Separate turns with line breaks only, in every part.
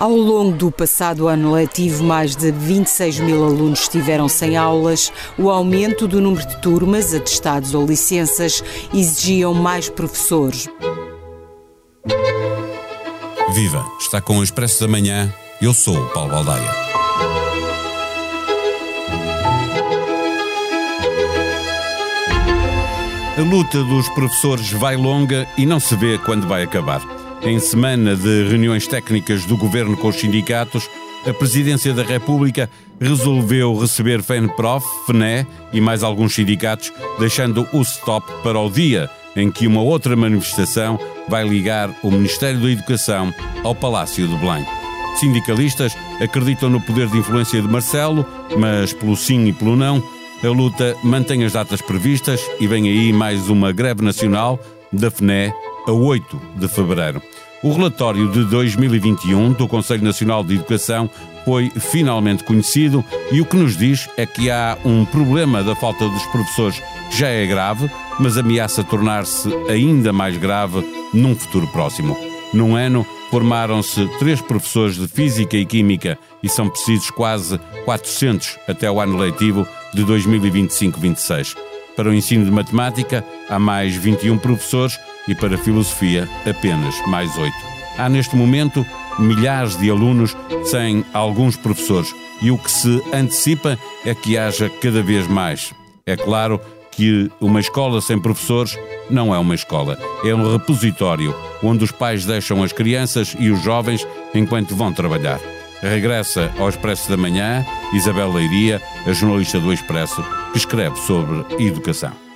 Ao longo do passado ano letivo, mais de 26 mil alunos estiveram sem aulas. O aumento do número de turmas, atestados ou licenças exigiam mais professores.
Viva! Está com o Expresso da Manhã. Eu sou o Paulo Baldaia. A luta dos professores vai longa e não se vê quando vai acabar. Em semana de reuniões técnicas do governo com os sindicatos, a Presidência da República resolveu receber FENPROF, FNE e mais alguns sindicatos, deixando o stop para o dia em que uma outra manifestação vai ligar o Ministério da Educação ao Palácio de Belém. Sindicalistas acreditam no poder de influência de Marcelo, mas pelo sim e pelo não, a luta mantém as datas previstas e vem aí mais uma greve nacional da FNE a 8 de fevereiro. O relatório de 2021 do Conselho Nacional de Educação foi finalmente conhecido e o que nos diz é que há um problema da falta dos professores que já é grave, mas ameaça tornar-se ainda mais grave num futuro próximo. Num ano, formaram-se três professores de Física e Química e são precisos quase 400 até o ano letivo de 2025-26. Para o ensino de matemática, há mais 21 professores e para filosofia, apenas mais 8. Há neste momento milhares de alunos sem alguns professores e o que se antecipa é que haja cada vez mais. É claro que uma escola sem professores não é uma escola, é um repositório onde os pais deixam as crianças e os jovens enquanto vão trabalhar. Regressa ao Expresso da Manhã Isabel Leiria, a jornalista do Expresso, que escreve sobre educação.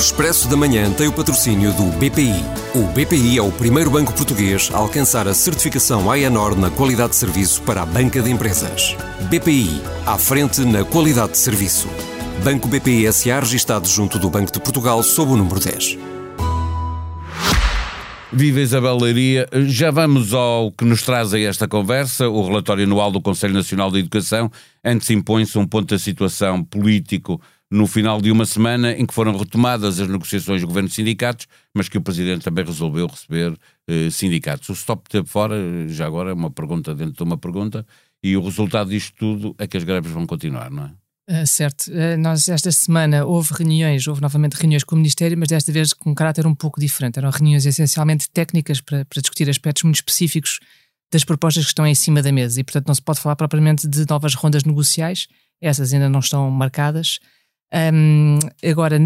Expresso da Manhã tem o patrocínio do BPI. O BPI é o primeiro banco português a alcançar a certificação AENOR na qualidade de serviço para a banca de empresas. BPI, à frente na qualidade de serviço. Banco BPI SA registado junto do Banco de Portugal sob o número 10.
Viva Isabel Leiria, já vamos ao que nos traz a esta conversa, o relatório anual do Conselho Nacional de Educação. Antes impõe-se um ponto da situação político no final de uma semana em que foram retomadas as negociações do governo de sindicatos, mas que o Presidente também resolveu receber eh, sindicatos. O stop teve fora, já agora é uma pergunta dentro de uma pergunta, e o resultado disto tudo é que as greves vão continuar, não é?
Uh, certo. Uh, nós, esta semana, houve reuniões, houve novamente reuniões com o Ministério, mas desta vez com um caráter um pouco diferente. Eram reuniões essencialmente técnicas para, para discutir aspectos muito específicos das propostas que estão em cima da mesa e, portanto, não se pode falar propriamente de novas rondas negociais, essas ainda não estão marcadas. Um, agora,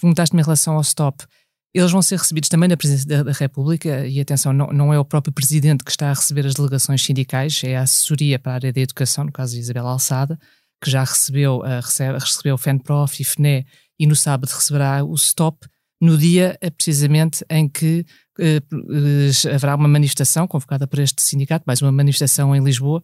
perguntaste-me em relação ao stop. Eles vão ser recebidos também na Presidência da, da República, e atenção, não, não, é o próprio Presidente que está a receber as delegações sindicais, é a assessoria para a área da educação, no caso de Isabel Alçada, que já recebeu, uh, recebe, recebeu o FENPROF e FNE, e no sábado receberá o STOP, no dia uh, precisamente em que uh, haverá uma manifestação convocada por este sindicato, mais uma manifestação em Lisboa,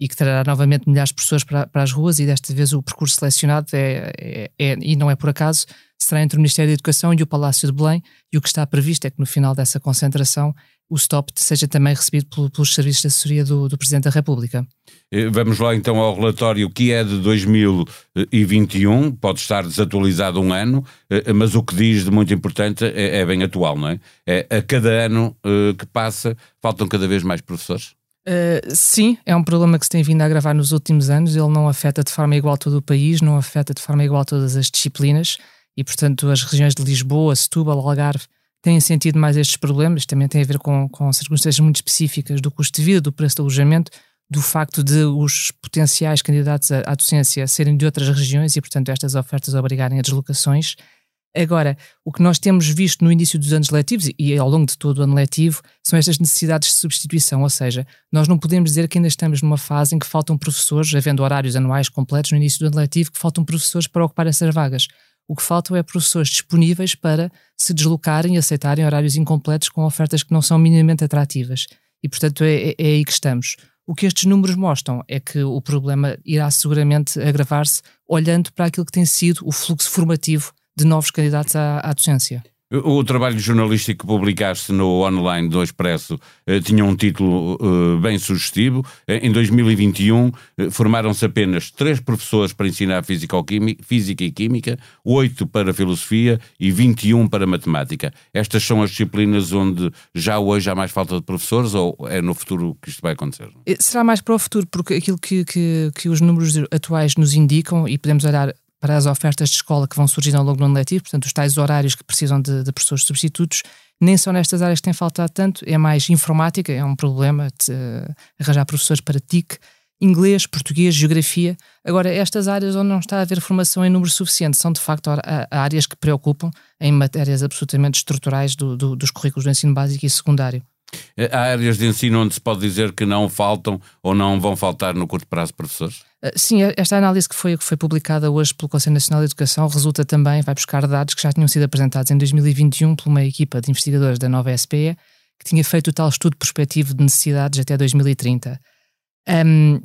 e que trará novamente milhares de pessoas para, para as ruas e desta vez o percurso selecionado é, é, é, e não é por acaso, será entre o Ministério da Educação e o Palácio de Belém e o que está previsto é que no final dessa concentração o STOP seja também recebido pelo, pelos serviços de assessoria do, do Presidente da República.
Eh, vamos lá então ao relatório que é de 2021, pode estar desatualizado um ano, eh, mas o que diz de muito importante é, é bem atual, não é? é? A cada ano eh, que passa, faltam cada vez mais professores?
Uh, sim, é um problema que se tem vindo a agravar nos últimos anos. Ele não afeta de forma igual todo o país, não afeta de forma igual todas as disciplinas e, portanto, as regiões de Lisboa, Setúbal, Algarve têm sentido mais estes problemas. Também tem a ver com, com circunstâncias muito específicas do custo de vida, do preço de alojamento, do facto de os potenciais candidatos à, à docência serem de outras regiões e, portanto, estas ofertas obrigarem a deslocações. Agora, o que nós temos visto no início dos anos letivos e ao longo de todo o ano letivo são estas necessidades de substituição, ou seja, nós não podemos dizer que ainda estamos numa fase em que faltam professores, havendo horários anuais completos no início do ano letivo, que faltam professores para ocupar essas vagas. O que faltam é professores disponíveis para se deslocarem e aceitarem horários incompletos com ofertas que não são minimamente atrativas. E, portanto, é, é, é aí que estamos. O que estes números mostram é que o problema irá seguramente agravar-se olhando para aquilo que tem sido o fluxo formativo de novos candidatos à, à docência.
O trabalho jornalístico que publicaste no online do Expresso eh, tinha um título eh, bem sugestivo. Eh, em 2021 eh, formaram-se apenas três professores para ensinar física, física e química, oito para filosofia e 21 para matemática. Estas são as disciplinas onde já hoje há mais falta de professores ou é no futuro que isto vai acontecer?
Eh, será mais para o futuro, porque aquilo que, que, que os números atuais nos indicam, e podemos olhar para as ofertas de escola que vão surgir ao longo do ano letivo, portanto, os tais horários que precisam de, de professores substitutos, nem são nestas áreas que têm faltado tanto, é mais informática, é um problema de, uh, arranjar professores para TIC, inglês, português, geografia. Agora, estas áreas onde não está a haver formação em número suficiente são, de facto, áreas que preocupam em matérias absolutamente estruturais do, do, dos currículos do ensino básico e secundário.
Eh, há áreas de ensino onde se pode dizer que não faltam ou não vão faltar no curto prazo professores?
Eh, sim, esta análise que foi, que foi publicada hoje pelo Conselho Nacional de Educação resulta também, vai buscar dados que já tinham sido apresentados em 2021 por uma equipa de investigadores da nova SPE, que tinha feito o tal estudo prospectivo de necessidades até 2030. Um,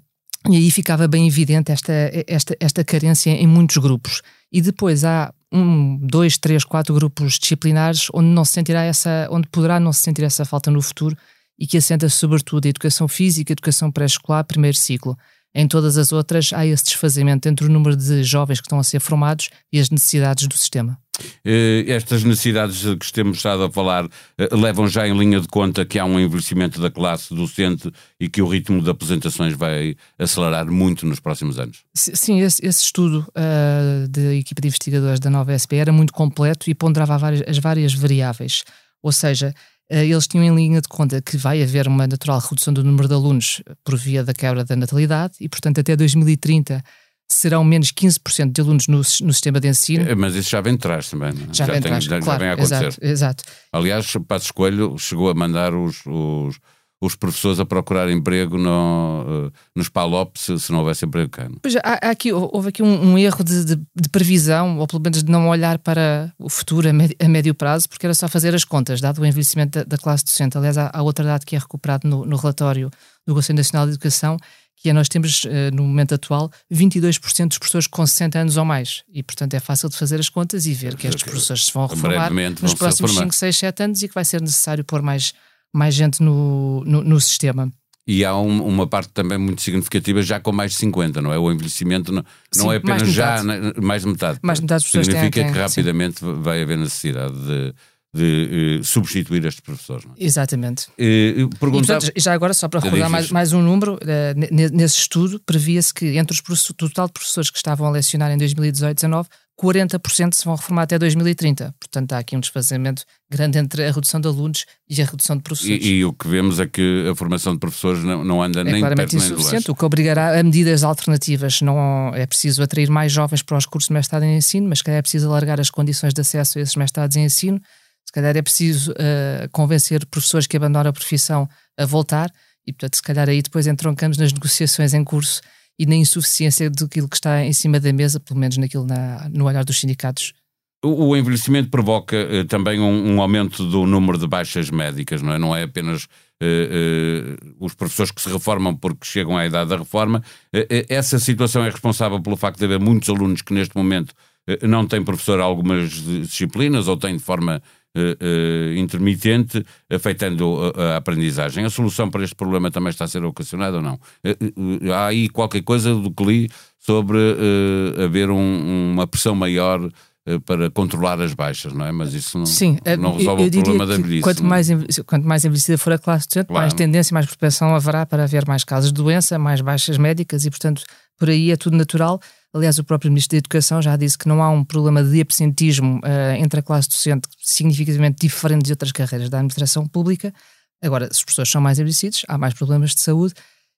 e aí ficava bem evidente esta, esta, esta carência em muitos grupos. E depois há um, dois, três, quatro grupos disciplinares onde não se sentirá essa, onde poderá não se sentir essa falta no futuro e que assenta sobretudo a educação física, educação pré-escolar, primeiro ciclo. Em todas as outras há esse desfazimento entre o número de jovens que estão a ser formados e as necessidades do sistema.
Eh, estas necessidades que temos estado a falar eh, levam já em linha de conta que há um envelhecimento da classe docente e que o ritmo de apresentações vai acelerar muito nos próximos anos?
Sim, esse, esse estudo uh, da equipa de investigadores da nova SP era muito completo e ponderava várias, as várias variáveis. Ou seja, eh, eles tinham em linha de conta que vai haver uma natural redução do número de alunos por via da quebra da natalidade e, portanto, até 2030 serão menos 15% de alunos no, no, sistema de ensino.
Eh, mas isso já vem de trás também.
Não? É? Já, já, vem, tem, trás, já, claro,
já vem a acontecer.
Exato, exato.
Aliás, Passo Escolho chegou a mandar os, os os professores a procurar emprego no, uh, nos PALOP se, se, não houvesse emprego cá. Não?
Pois há, há aqui, houve aqui um, um erro de, de, de, previsão, ou pelo menos de não olhar para o futuro a médio, a médio prazo, porque era só fazer as contas, dado o envelhecimento da, da classe docente. Aliás, há, há outra dado que é recuperado no, no relatório do Conselho Nacional de Educação, que é nós temos, uh, no momento atual, 22% dos professores com 60 anos ou mais. E, portanto, é fácil de fazer as contas e ver que estes professores se vão reformar nos próximos 5, 6, 7 anos e que vai ser necessário pôr mais mais gente no, no, no sistema.
E há um, uma parte também muito significativa já com mais de 50, não é? O envelhecimento não, sim, não é apenas já mais de metade.
Mais de metade pessoas
Significa
têm,
que rapidamente sim. vai haver necessidade de, de uh, substituir estes professores. É?
Exatamente. Uh, e, portanto, já agora, só para recordar mais, mais um número, uh, nesse estudo previa-se que entre os o total de professores que estavam a lecionar em 2018-19, 40% se vão reformar até 2030. Portanto, há aqui um desfazamento grande entre a redução de alunos e a redução de professores.
E, e o que vemos é que a formação de professores não, não anda é nem
claramente
perto
insuficiente, o que obrigará a medidas alternativas. Não é preciso atrair mais jovens para os cursos de mestrado em ensino, mas calhar é preciso alargar as condições de acesso a esses mestrados em ensino. Calhar é preciso uh, convencer professores que abandonam a profissão a voltar e, portanto, se calhar aí depois entroncamos nas negociações em curso e na insuficiência daquilo que está em cima da mesa, pelo menos naquilo na, no olhar dos sindicatos.
O, envelhecimento provoca uh, também um, um, aumento do número de baixas médicas, não é? Não é apenas uh, os professores que se reformam porque chegam à idade da reforma. essa situação é responsável pelo facto de haver muitos alunos que neste momento não têm professor algumas disciplinas ou têm de forma uh, intermitente, afetando a, aprendizagem. A solução para este problema também está a ser ocasionada ou não? Há aí qualquer coisa do que li sobre haver um, uma pressão maior para controlar as baixas, não é? Mas isso não,
Sim,
não resolve eu, eu o problema da velhice.
Quanto mais, quanto mais envelhecida for a classe docente, claro. mais tendência, mais propensão haverá para haver mais casos de doença, mais baixas médicas e, portanto, por aí é tudo natural. Aliás, o próprio Ministro da Educação já disse que não há um problema de absentismo uh, entre a classe docente significativamente diferente de outras carreiras da administração pública. Agora, se os professores são mais envelhecidos, há mais problemas de saúde.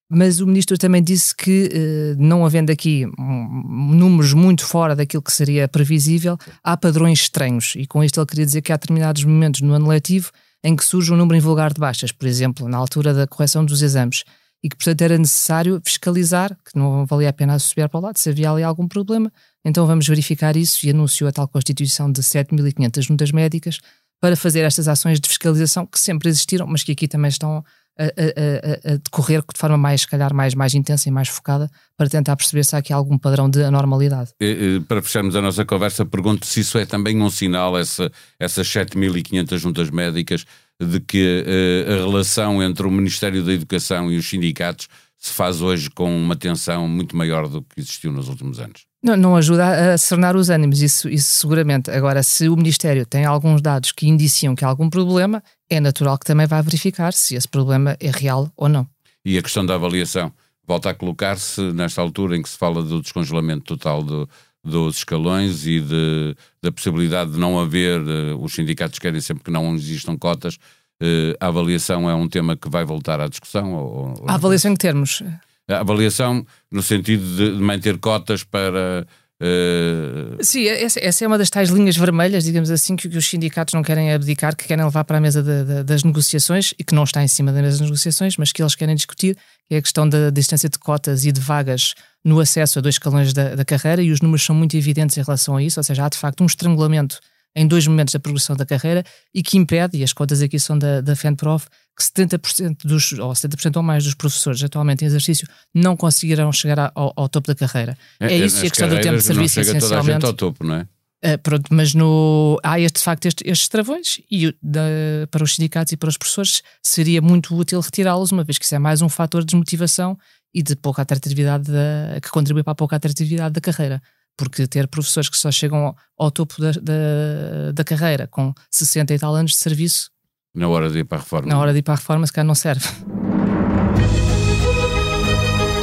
Mas o Ministro também disse que, uh, não havendo aqui um, números muito fora daquilo que seria previsível, há padrões estranhos. E com isto ele queria dizer que há determinados momentos no ano letivo em que surge um número invulgar de baixas, por exemplo, na altura da correção dos exames e que, portanto, era necessário fiscalizar, que não valia a pena associar para o lado, se havia ali algum problema. Então vamos verificar isso e anunciou a tal constituição de 7.500 juntas médicas para fazer estas ações de fiscalização que sempre existiram, mas que aqui também estão a, a, a, decorrer de forma mais, se calhar, mais, mais intensa e mais focada para tentar perceber se há aqui algum padrão de anormalidade.
Para fecharmos a nossa conversa, pergunto se isso é também um sinal, essa, essas 7.500 juntas médicas, de que uh, a relação entre o Ministério da Educação e os sindicatos se faz hoje com uma tensão muito maior do que existiu nos últimos anos.
Não, não ajuda a serenar os ânimos, isso, isso seguramente. Agora, se o Ministério tem alguns dados que indiciam que há algum problema, é natural que também vá verificar se esse problema é real ou não.
E a questão da avaliação volta a colocar-se nesta altura em que se fala do descongelamento total do, dos escalões e de, da possibilidade de não haver, uh, os sindicatos querem sempre que não existam cotas, uh, a avaliação é um tema que vai voltar à discussão? Ou,
a avaliação em que termos?
A avaliação no sentido de manter cotas para.
Uh... Sim, essa, essa, é uma das tais linhas vermelhas, digamos assim, que, que os sindicatos não querem abdicar, que querem levar para a mesa de, de, das negociações e que não está em cima da mesa das negociações, mas que eles querem discutir, que é a questão da distância de cotas e de vagas no acesso a dois escalões da, da carreira, e os números são muito evidentes em relação a isso, ou seja, há de facto um estrangulamento em dois momentos da progressão da carreira e que impede, e as contas aqui são da, da FENPROF, que 70% dos, ou 70% ou mais dos professores atualmente em exercício não conseguirão chegar ao, ao topo da carreira.
É, é isso e a questão do tempo de serviço, não chega essencialmente. Toda a gente ao topo, não é?
Uh, pronto, mas no, há este, de facto este, estes travões e da, para os sindicatos e para os professores seria muito útil retirá-los, uma vez que isso é mais um fator de desmotivação e de pouca atratividade da, que contribui para a pouca atratividade da carreira porque ter professores que só chegam ao, ao topo da, da, da, carreira com 60 e tal anos de serviço.
Na hora de ir para a reforma.
Na hora de ir para a reforma, se calhar não serve.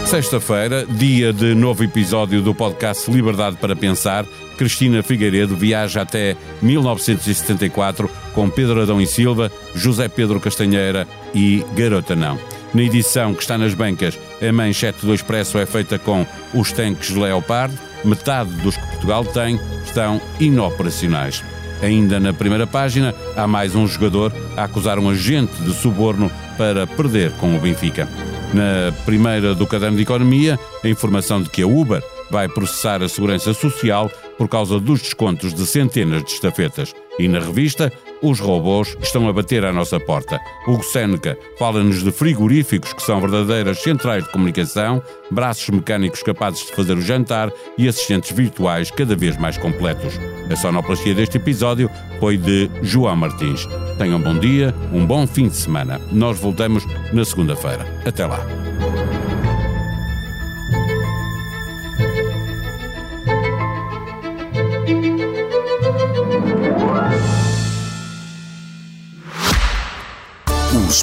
Sexta-feira, dia de novo episódio do podcast Liberdade para Pensar, Cristina Figueiredo viaja até 1974 com Pedro Adão e Silva, José Pedro Castanheira e Garota Não. Na edição que está nas bancas, a manchete do Expresso é feita com os tanques Leopard, metade dos que Portugal tem estão inoperacionais. Ainda na primeira página, há mais um jogador a acusar um agente de suborno para perder com o Benfica. Na primeira do caderno de economia, a informação de que a Uber vai processar a segurança social por causa dos descontos de centenas de estafetas. E na revista, os robôs estão a bater à nossa porta. Hugo Seneca fala-nos de frigoríficos que são verdadeiras centrais de comunicação, braços mecânicos capazes de fazer o jantar e assistentes virtuais cada vez mais completos. A sonoplastia deste episódio foi de João Martins. Tenham bom dia, um bom fim de semana. Nós voltamos na segunda-feira. Até lá.